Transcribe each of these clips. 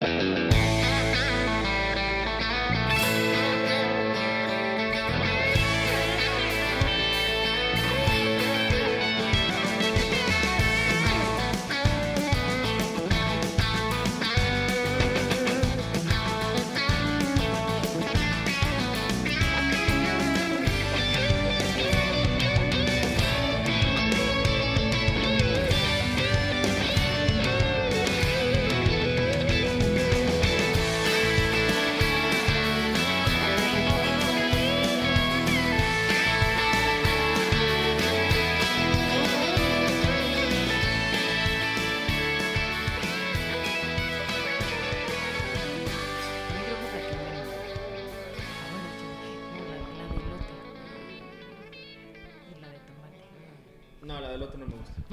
Yo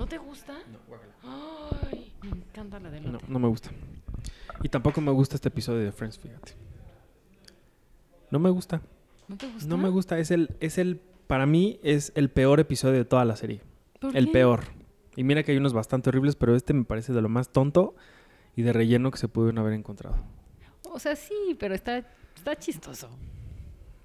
¿No te gusta? No, guácala. Ay, me encanta la de No, no me gusta. Y tampoco me gusta este episodio de Friends, fíjate. No me gusta. ¿No te gusta? No me gusta. Es el, es el, para mí es el peor episodio de toda la serie. ¿Por El qué? peor. Y mira que hay unos bastante horribles, pero este me parece de lo más tonto y de relleno que se pudieron haber encontrado. O sea, sí, pero está, está chistoso.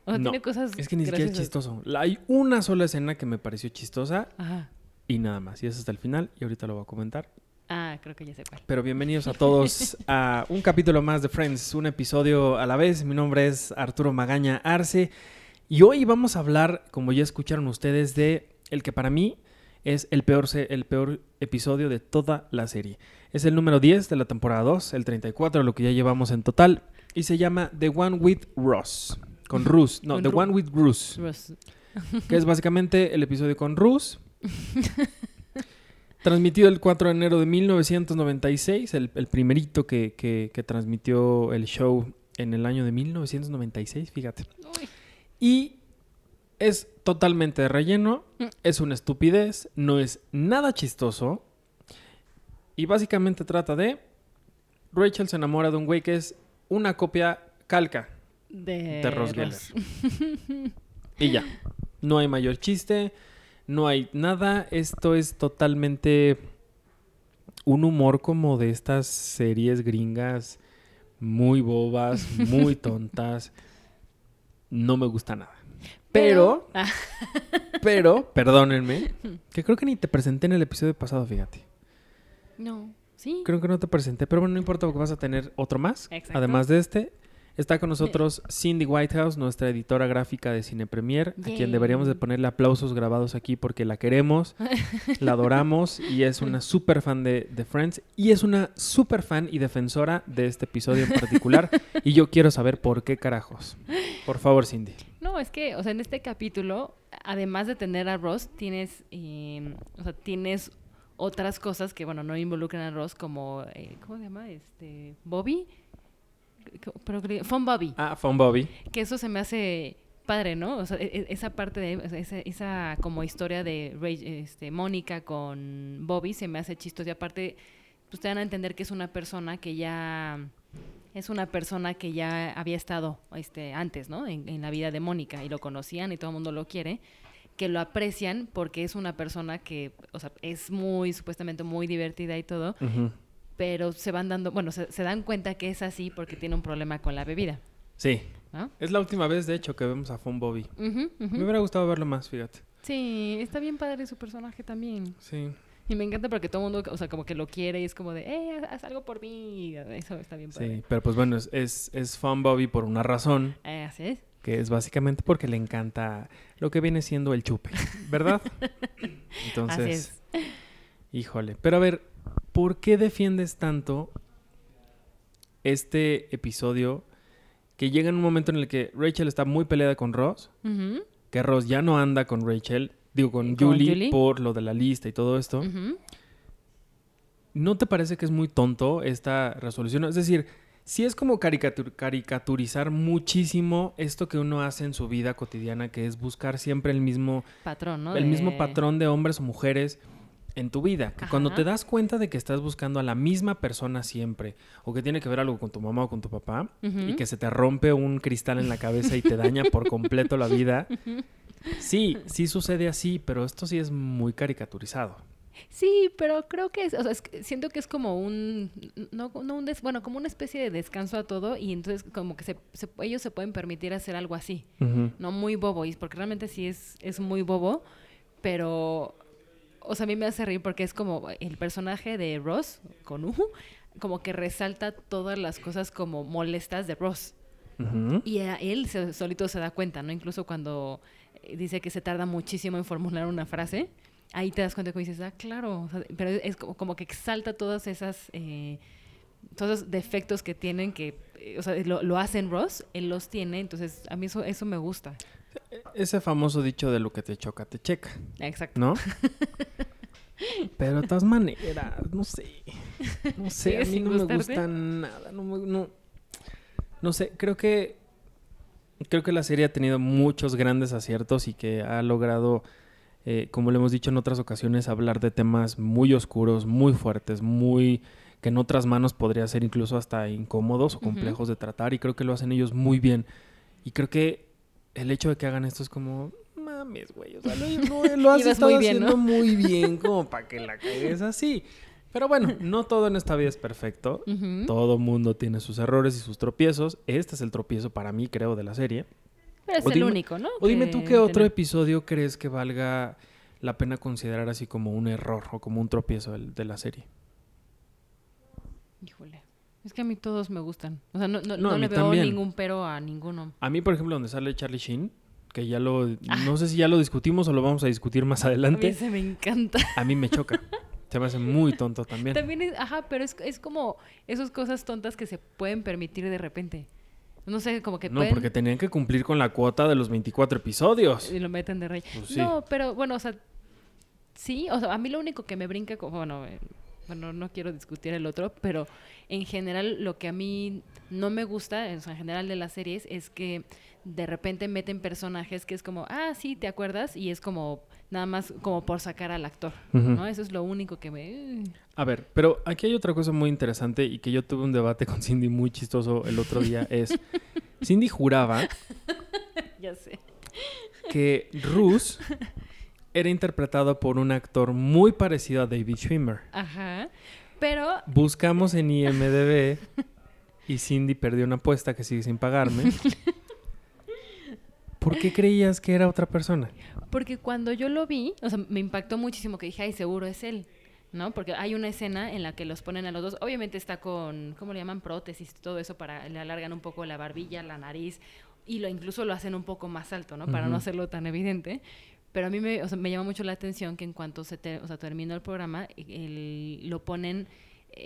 O sea, No, tiene cosas Es que ni siquiera es chistoso. La- Hay una sola escena que me pareció chistosa Ajá. Y nada más. Y es hasta el final y ahorita lo voy a comentar. Ah, creo que ya sé cuál. Pero bienvenidos a todos a un capítulo más de Friends, un episodio a la vez. Mi nombre es Arturo Magaña Arce y hoy vamos a hablar, como ya escucharon ustedes, de el que para mí es el peor, el peor episodio de toda la serie. Es el número 10 de la temporada 2, el 34 de lo que ya llevamos en total y se llama The One with Ross. Con Rus, no, Con The Ru- One with Bruce, que es básicamente el episodio con Rus. Transmitido el 4 de enero de 1996, el, el primerito que, que- que transmitió el show en el año de 1996, fíjate. Uy. Y es totalmente de relleno, Mm. es una estupidez, no es nada chistoso. Y básicamente trata de... Rachel se enamora de un güey que es una copia calca De, de Ross Geller. Y ya. No hay mayor chiste, no hay nada. Esto es totalmente un humor como de estas series gringas muy bobas, muy tontas. No me gusta nada. Pero, Ah, pero, perdónenme, que creo que ni te presenté en el episodio pasado, fíjate. no. Sí. Creo que no te presenté, pero bueno, no importa porque vas a tener otro más. Exacto. Además de este, está con nosotros Cindy Whitehouse, nuestra editora gráfica de Cine Premier, a quien deberíamos de ponerle aplausos grabados aquí porque la queremos, la adoramos y es una súper fan de, de Friends y es una súper fan y defensora de este episodio en particular y yo quiero saber por qué carajos. Por favor, Cindy. No, es que, o sea, en este capítulo, además de tener a Ross, tienes, eh, o sea, tienes otras cosas que, bueno, no involucran a Ross, como, eh, ¿cómo se llama? Este, Bobby. Fun Bobby. Ah, Fun Bobby. Que eso se me hace padre, ¿no? O sea, e- e- esa parte de, esa, esa como historia de Ray- este, Mónica con Bobby se me hace chistoso. Y aparte, pues te dan a entender que es una persona que ya es una persona que ya había estado este, antes, ¿no? En, en la vida de Mónica y lo conocían y todo el mundo lo quiere, que lo aprecian porque es una persona que, o sea, es muy, supuestamente muy divertida y todo, Ujú. Pero se van dando, bueno, se, se dan cuenta que es así porque tiene un problema con la bebida, Sí. ¿no? Es la última vez, de hecho, que vemos a Fun Bobby. Me hubiera gustado verlo más, fíjate. Sí, está bien padre su personaje también. Sí. Y me encanta porque todo el mundo, o sea, como que lo quiere y es como de, eh, haz- haz algo por mí. Eso está bien padre. Sí, pero pues bueno, es, es, es Fun Bobby por una razón. Eh, así es. que es básicamente porque le encanta lo que viene siendo el chupe, ¿verdad? Entonces, Así es. híjole. Pero a ver, ¿por qué defiendes tanto este episodio que llega en un momento en el que Rachel está muy peleada con Ross, que Ross ya no anda con Rachel, digo con, ¿Con Julie, Julie? por lo de la lista y todo esto? ¿No te parece que es muy tonto esta resolución? Es decir, sí es como caricatur- caricaturizar muchísimo esto que uno hace en su vida cotidiana, que es buscar siempre el mismo, Patrón, ¿no? el mismo patrón de hombres o mujeres en tu vida. Que cuando te das cuenta de que estás buscando a la misma persona siempre, o que tiene que ver algo con tu mamá o con tu papá, y que se te rompe un cristal en la cabeza y te daña por completo la vida, sí, sí sucede así, pero esto sí es muy caricaturizado. Sí, pero creo que es, o sea, es siento que es como un, no, no un des- bueno, como una especie de descanso a todo y entonces como que se, se- ellos se pueden permitir hacer algo así, no muy bobo, y porque realmente sí es, es muy bobo, pero, o sea, a mí me hace reír porque es como el personaje de Ross, con U, como que resalta todas las cosas como molestas de Ross. Y a él se- solito se da cuenta, ¿no? Incluso cuando eh, dice que se tarda muchísimo en formular una frase, ahí te das cuenta que dices, ah, claro, o sea, pero es como, como que exalta todas esas, eh, todos esos defectos que tienen que, eh, o sea, lo, lo hacen Ross, él los tiene, entonces a mí eso, eso me gusta. Ese famoso dicho de lo que te choca, te checa, Exacto. ¿no? Pero de todas maneras, no sé. No sé, a ¿Sigues mí no me gusta nada. No, no, no sé, creo que. Creo que la serie ha tenido muchos grandes aciertos y que ha logrado, eh, como lo hemos dicho en otras ocasiones, hablar de temas muy oscuros, muy fuertes, muy. que en otras manos podría ser incluso hasta incómodos o complejos de tratar. Y creo que lo hacen ellos muy bien. Y creo que el hecho de que hagan esto es como. Mames, güey. O sea, lo, lo- lo has estado muy bien, haciendo ¿no? muy bien como para que la cagues así. Pero bueno, no todo en esta vida es perfecto. Todo mundo tiene sus errores y sus tropiezos. Este es el tropiezo para mí, creo, de la serie. Pero es O el dime- único, ¿no? O dime tú qué otro episodio crees que valga la pena considerar así como un error o como un tropiezo de la serie. Híjole. Es que a mí todos me gustan. O sea, no, no, No, no le veo también. ningún pero a ninguno. A mí, por ejemplo, donde sale Charlie Sheen, que ya lo... Ah. No sé si ya lo discutimos o lo vamos a discutir más A mí adelante. ese me encanta. A mí me choca. Se me hace muy tonto también. También es, ajá, pero es, es como esas cosas tontas que se pueden permitir de repente. No sé, como que No, pueden porque tenían que cumplir con la cuota de los 24 episodios. y lo meten de rey. Pues sí. No, pero bueno, o sea, sí, o sea, a mí lo único que me brinca, como, bueno, eh, bueno, no quiero discutir el otro, pero en general lo que a mí no me gusta, en general de las series, es que de repente meten personajes que es como, ah, sí, ¿te acuerdas? Y es como, nada más como por sacar al actor. ¿no? Eso es lo único que me... A ver, pero aquí hay otra cosa muy interesante y que yo tuve un debate con Cindy muy chistoso el otro día. Es, Cindy juraba ya sé. que Ruth era interpretado por un actor muy parecido a David Schwimmer. Ajá. Pero Buscamos en IMDB y Cindy perdió una apuesta que sigue sin pagarme. ¿Por qué creías que era otra persona? Porque cuando yo lo vi, o sea, me impactó muchísimo que dije, ay, seguro es él, ¿no? Porque hay una escena en la que los ponen a los dos, obviamente está con, ¿cómo le llaman? Prótesis, todo eso para, le alargan un poco la barbilla, la nariz, y lo incluso lo hacen un poco más alto, ¿no? Para no hacerlo tan evidente. Pero a mí me, o sea, me llama mucho la atención que en cuanto se te- o sea, terminó el programa, el- lo ponen,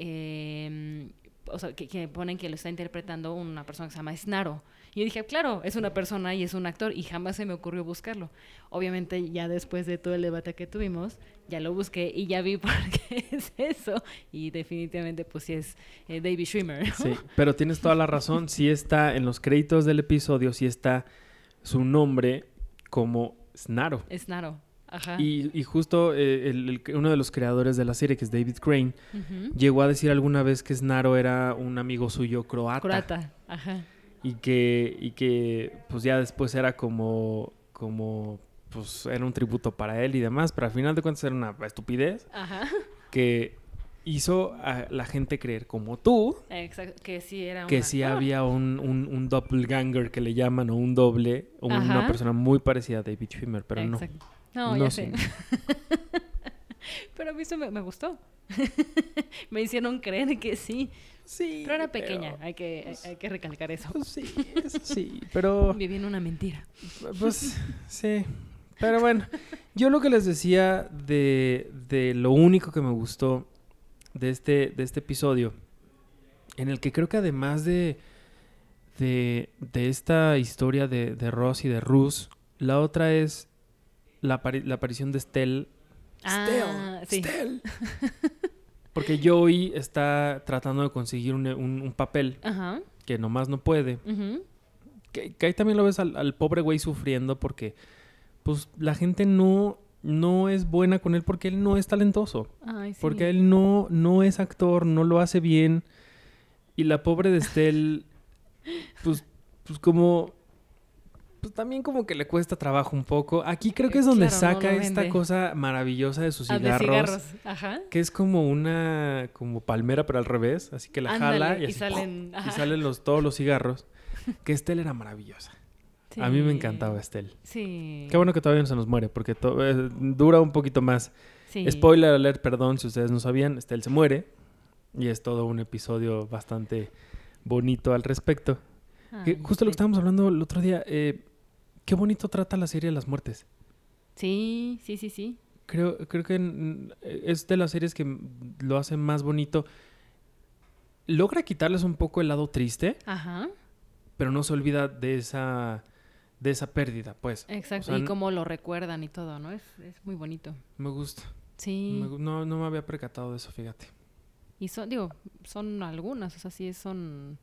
eh, o sea, que, que ponen que lo está interpretando una persona que se llama Snaro. Y yo dije, claro, es una persona y es un actor, y jamás se me ocurrió buscarlo. Obviamente, ya después de todo el debate que tuvimos, ya lo busqué y ya vi por qué es eso. Y definitivamente, pues sí es eh, David Schwimmer. ¿no? Sí, pero tienes toda la razón. Sí está en los créditos del episodio, sí está su nombre como Snaro. Es Naro. Ajá. Y, y justo eh, el- el- uno de los creadores de la serie, que es David Crane, llegó a decir alguna vez que Snaro era un amigo suyo croata. Croata. Ajá. Y que, y que pues ya después era como, como, pues era un tributo para él y demás, pero al final de cuentas era una estupidez Ajá. que hizo a la gente creer como tú Exacto. Que sí era un que sí había un, un, un doppelganger que le llaman o un doble o una persona muy parecida a David Schwimmer, pero no. Exacto. No, No ya sé. pero a mí eso me, me gustó. me hicieron creer que sí. Sí. Pero era pequeña, hay, que, hay, hay que recalcar eso. pues sí, eso sí, pero Viví en una mentira. Pues sí. Pero bueno, yo lo que les decía de, de lo único que me gustó de este, de este episodio, en el que creo que además de, de, de esta historia de, de Ross y de Rus, la otra es la, apari- la aparición de Stell. Ah, sí. Stell. Porque Joey está tratando de conseguir un, un- un papel Ajá. que nomás no puede. Que, que ahí también lo ves al, al pobre güey sufriendo porque pues la gente no, no es buena con él porque él no es talentoso. Ay, sí. Porque él no, no es actor, no lo hace bien. Y la pobre de Estel, pues, pues como... pues también como que le cuesta trabajo un poco. Aquí creo que es donde claro, saca esta cosa maravillosa de sus Ah, de cigarros. cigarros. Ajá. Que es como una como palmera pero al revés, así que la jala Ándale, y, y así, salen, ¡pum! y ajá. salen los, todos los cigarros. Que Estelle era maravillosa. A mí me encantaba Estelle. Sí. Qué bueno que todavía no se nos muere, porque eh, dura un poquito más. Sí. Spoiler alert, perdón, si ustedes no sabían, Estelle se muere. Y es todo un episodio bastante bonito al respecto. Que Ay, justo lo que estábamos hablando el otro día, eh, qué bonito trata la serie de las muertes. Sí, sí, sí, sí. Creo, creo que es de las series que lo hacen más bonito. Logra quitarles un poco el lado triste, Ajá. pero no se olvida de esa, de esa pérdida, pues. Exacto. O sea, y cómo lo recuerdan y todo, ¿no? Es, es muy bonito. Me gusta. Sí. Me no, no me había percatado de eso, fíjate. Y son, digo, son algunas, o sea, sí son.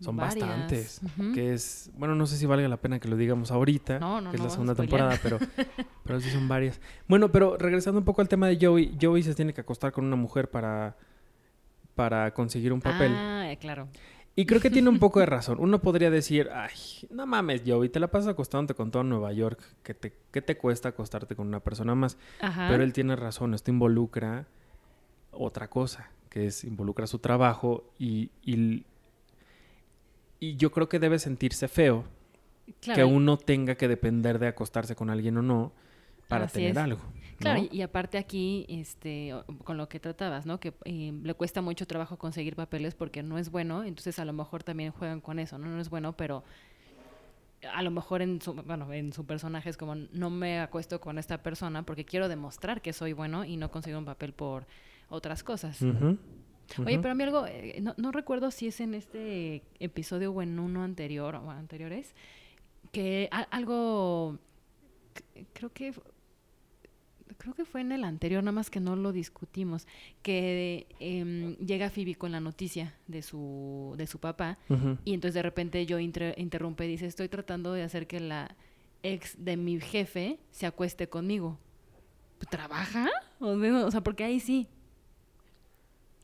Son varias. bastantes. Que es, bueno, no sé si valga la pena que lo digamos ahorita, No, no, que es la segunda temporada, pero, pero sí son varias. Bueno, pero regresando un poco al tema de Joey, Joey se tiene que acostar con una mujer para, para conseguir un papel. Ah, claro. Y creo que tiene un poco de razón. Uno podría decir, ay, no mames, Joey, te la pasas acostándote con todo Nueva York. ¿Qué te, qué te cuesta acostarte con una persona más? Ajá. Pero él tiene razón, esto involucra otra cosa, que es involucra su trabajo y, y, y yo creo que debe sentirse feo Claro, que uno tenga que depender de acostarse con alguien o no para Así tener es. algo. Claro, ¿no? y, y aparte aquí, este, con lo que tratabas, ¿no? Que eh, le cuesta mucho trabajo conseguir papeles porque no es bueno, entonces a lo mejor también juegan con eso, ¿no? No es bueno, pero a lo mejor en su, bueno, en su personaje es como, no me acuesto con esta persona porque quiero demostrar que soy bueno y no conseguir un papel por otras cosas. Oye, pero a mí algo, eh, no, no recuerdo si es en este episodio o en uno anterior o anteriores, que a- algo, creo que, creo que fue en el anterior, nada más que no lo discutimos, que em, llega Phoebe con la noticia de su, de su papá y entonces de repente yo inter- interrumpe y dice, estoy tratando de hacer que la ex de mi jefe se acueste conmigo. ¿Trabaja? O sea, porque ahí sí,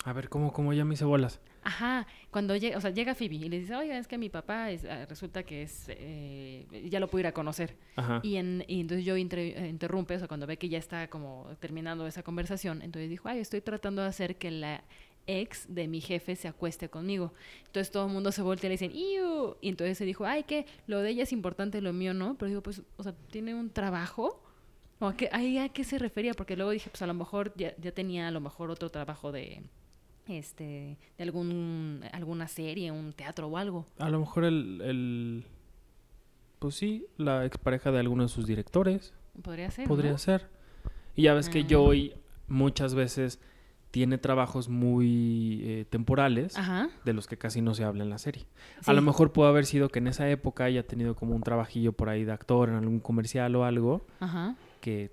A ver, ¿cómo, cómo ya me hice bolas? Ajá, cuando llega, o sea, llega Phoebe y le dice, oiga, es que mi papá es, ah, resulta que es, eh, ya lo puedo ir a conocer. Ajá. Y, en, y entonces yo inter- interrumpe, o sea, cuando ve que ya está como terminando esa conversación, entonces dijo, ay, estoy tratando de hacer que la ex de mi jefe se acueste conmigo. Entonces todo el mundo se voltea y le dicen, ¡Iu! Y entonces se dijo, ay, que lo de ella es importante, lo mío no. Pero digo, pues, o sea, ¿tiene un trabajo? ¿O a qué, ahí a qué se refería? Porque luego dije, pues a lo mejor ya, ya tenía a lo mejor otro trabajo de este de algún alguna serie, un teatro o algo. A lo mejor el, el- Pues sí, la expareja de alguno de sus directores. Podría ser. Podría ¿no? ser. Y ya ves que Ah. Joey muchas veces tiene trabajos muy eh, temporales Ajá. de los que casi no se habla en la serie. A lo mejor pudo haber sido que en esa época haya tenido como un trabajillo por ahí de actor en algún comercial o algo Ajá. que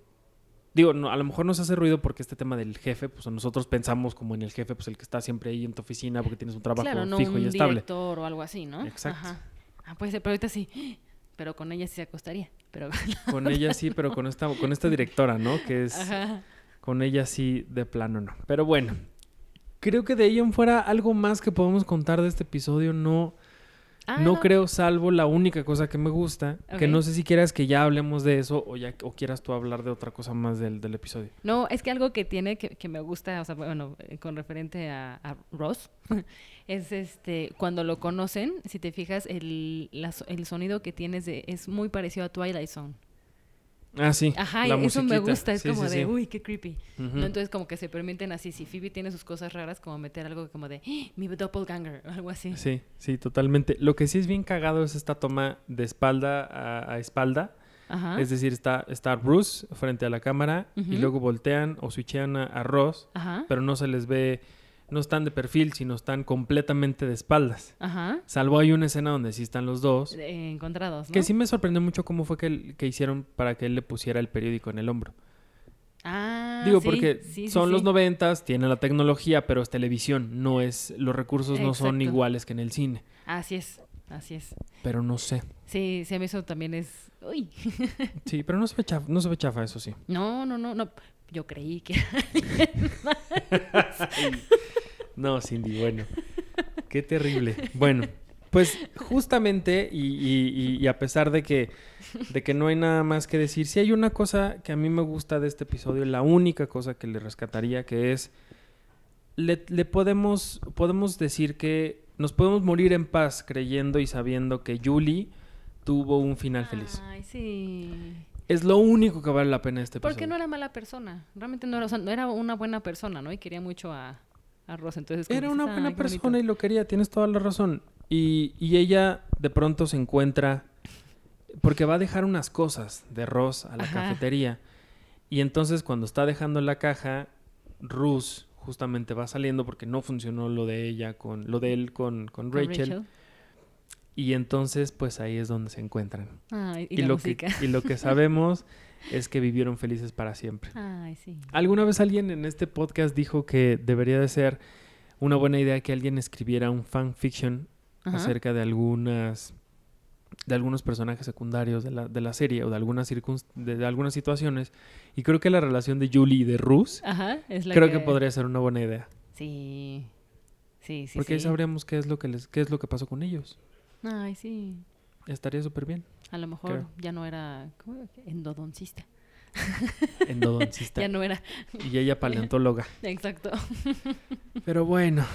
digo, no, a lo mejor nos hace ruido porque este tema del jefe, pues nosotros pensamos como en el jefe, pues el que está siempre ahí en tu oficina porque tienes un trabajo Claro, no fijo un y estable. director o algo así, ¿no? Exacto. Ajá. Ah, puede ser, pero ahorita sí. Pero con ella sí se acostaría. Pero Con ella sí, pero con esta con esta directora, ¿no? Que es Ajá. con ella sí de plano no. Pero bueno, creo que de ahí en fuera algo más que podemos contar de este episodio no Ah, no creo salvo la única cosa que me gusta, que no sé si quieras que ya hablemos de eso o ya o quieras tú hablar de otra cosa más del, del episodio. No, es que algo que tiene que, que me gusta, o sea, bueno, eh, con referente a, a Ross, es este, cuando lo conocen, si te fijas, el, la el sonido que tienes de, es muy parecido a Twilight Zone. Ah, sí. Ajá, la eso me gusta, es Sí, como sí, de, sí. uy, qué creepy. ¿no? Entonces como que se permiten así, si Phoebe tiene sus cosas raras, como meter algo como de, "Ah, mi doppelganger, o algo así. Sí, sí, totalmente. Lo que sí es bien cagado es esta toma de espalda a, a espalda. Ajá. Es decir, está, está Bruce frente a la cámara y luego voltean o switchean a, a Ross, Ajá. pero no se les ve, no están de perfil, sino están completamente de espaldas. Ajá. Salvo hay una escena donde sí están los dos. Eh, encontrados, ¿no? Que sí me sorprendió mucho cómo fue que, que hicieron para que él le pusiera el periódico en el hombro. Ah, Digo, sí, porque sí, sí, son los noventas, tiene la tecnología, pero es televisión, no es, los recursos no son iguales que en el cine. Así es, así es. Pero no sé. Sí, sí, a mí eso también es... Uy. Sí, pero no se ve chafa, no se ve chafa, eso sí. No, no, no, no. Yo creí que... No, Cindy, bueno. Qué terrible. Bueno, Pues justamente, y, y- y a pesar de que, de que no hay nada más que decir, sí hay una cosa que a mí me gusta de este episodio, la única cosa que le rescataría, que es, le, le podemos, podemos decir que nos podemos morir en paz creyendo y sabiendo que Julie tuvo un final feliz. Ay, sí. Es lo único que vale la pena este episodio. Porque no era mala persona. Realmente no era, o sea, no era una buena persona, ¿no? Y quería mucho a, a Ross. Entonces, Era dices, una "Ay, buena persona bonito". y lo quería, tienes toda la razón. Y, y ella de pronto se encuentra, porque va a dejar unas cosas de Ross a la Ajá. cafetería. Y entonces cuando está dejando la caja, Ruth justamente va saliendo porque no funcionó lo de ella con, lo de él con, con Con Rachel. Y entonces pues ahí es donde se encuentran. Y, Y, la lo, que, y lo que sabemos es que vivieron felices para siempre. Ay, sí. ¿Alguna vez alguien en este podcast dijo que debería de ser una buena idea que alguien escribiera un fanfiction Ajá. acerca de algunas de algunos personajes secundarios de la, de la serie o de algunas de, de algunas situaciones y creo que la relación de Julie y de la creo que... podría ser una buena idea Sí. Sí, sí, porque ahí sí. sabríamos qué es lo que les qué es lo que pasó con ellos Ay, sí. estaría súper bien A lo mejor Creo. ya no era ¿cómo era? endodoncista. endodoncista Ya no era. y ella paleontóloga Exacto. pero bueno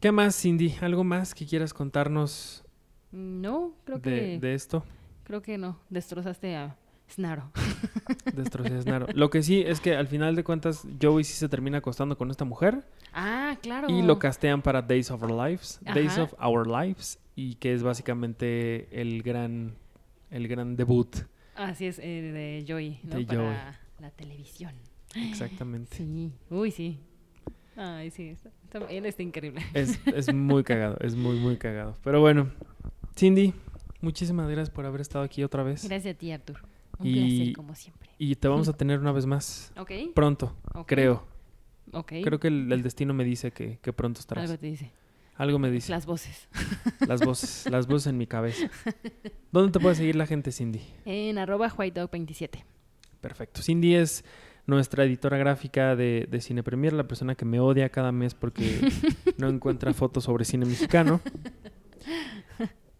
¿qué más Cindy? ¿algo más que quieras contarnos No, creo de, que de esto? creo que no. Destrozaste a Snaro. Destrocé a Snaro. Lo que sí es que al final de cuentas Joey sí se termina acostando con esta mujer Ah, claro. y lo castean para Days of Our Lives, Days of Our Lives y que es básicamente el gran el gran debut, Así es, eh, de Joey, ¿no? De Para Joey. la televisión. exactamente. Sí. Uy, sí. Ay, sí. está- está- él está increíble. Es, es muy cagado, es muy muy cagado. Pero bueno, Cindy, muchísimas gracias por haber estado aquí otra vez Gracias a ti, Artur. Un Y- placer, como siempre. y te vamos a tener una vez más Ok. pronto, creo. Ok. Creo que el, el destino me dice que, que pronto estarás. Algo te dice. Algo me dice. Las voces. Las voces, las voces en mi cabeza. ¿Dónde te puede seguir la gente, Cindy? En arroba whitedog27. Perfecto. Cindy es nuestra editora gráfica de, de Cine Premier, la persona que me odia cada mes porque no encuentra fotos sobre cine mexicano.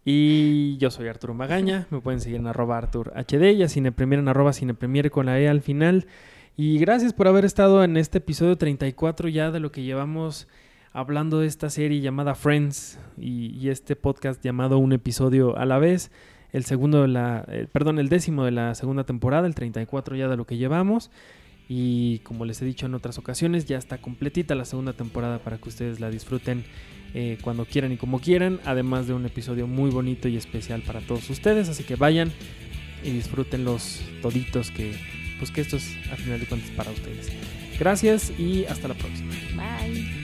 Y yo soy Arturo Magaña, me pueden seguir en arroba Artur HD y a Cine Premier en arroba Cine Premier con la E al final. Y gracias por haber estado en este episodio 34 ya de lo que llevamos hablando de esta serie llamada Friends y, este podcast llamado Un episodio a la vez. El segundo de la, eh, perdón, el décimo de la segunda temporada, el 34 ya de lo que llevamos. Y como les he dicho en otras ocasiones, ya está completita la segunda temporada para que ustedes la disfruten eh, cuando quieran y como quieran. Además de un episodio muy bonito y especial para todos ustedes. Así que vayan y disfruten los toditos que, pues que esto es a final de cuentas para ustedes. Gracias y hasta la próxima. Bye.